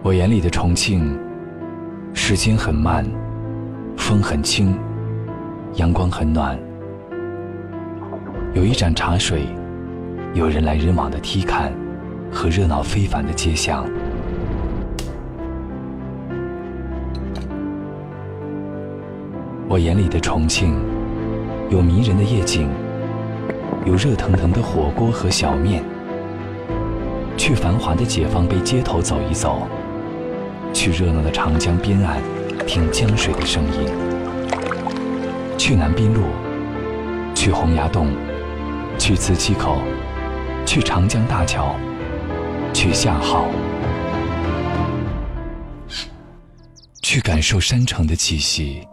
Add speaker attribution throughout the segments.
Speaker 1: 我眼里的重庆，时间很慢，风很轻，阳光很暖，有一盏茶水，有人来人往的梯坎和热闹非凡的街巷。我眼里的重庆，有迷人的夜景，有热腾腾的火锅和小面。去繁华的解放碑街头走一走，去热闹的长江边岸听江水的声音，去南滨路，去洪崖洞，去磁器口，去长江大桥，去夏号，去感受山城的气息。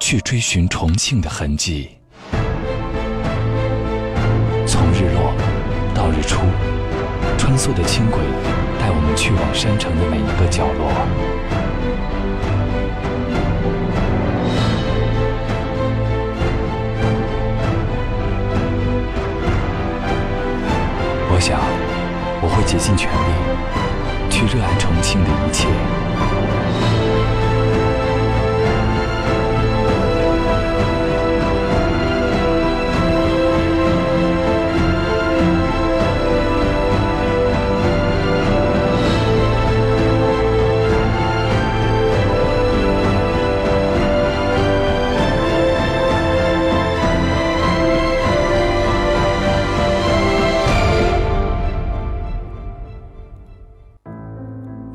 Speaker 1: 去追寻重庆的痕迹，从日落到日出，穿梭的轻轨带我们去往山城的每一个角落。我想，我会竭尽全力去热爱重庆的一切。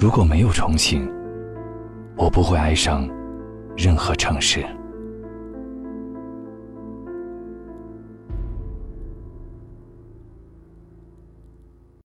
Speaker 1: 如果没有重庆，我不会爱上任何城市。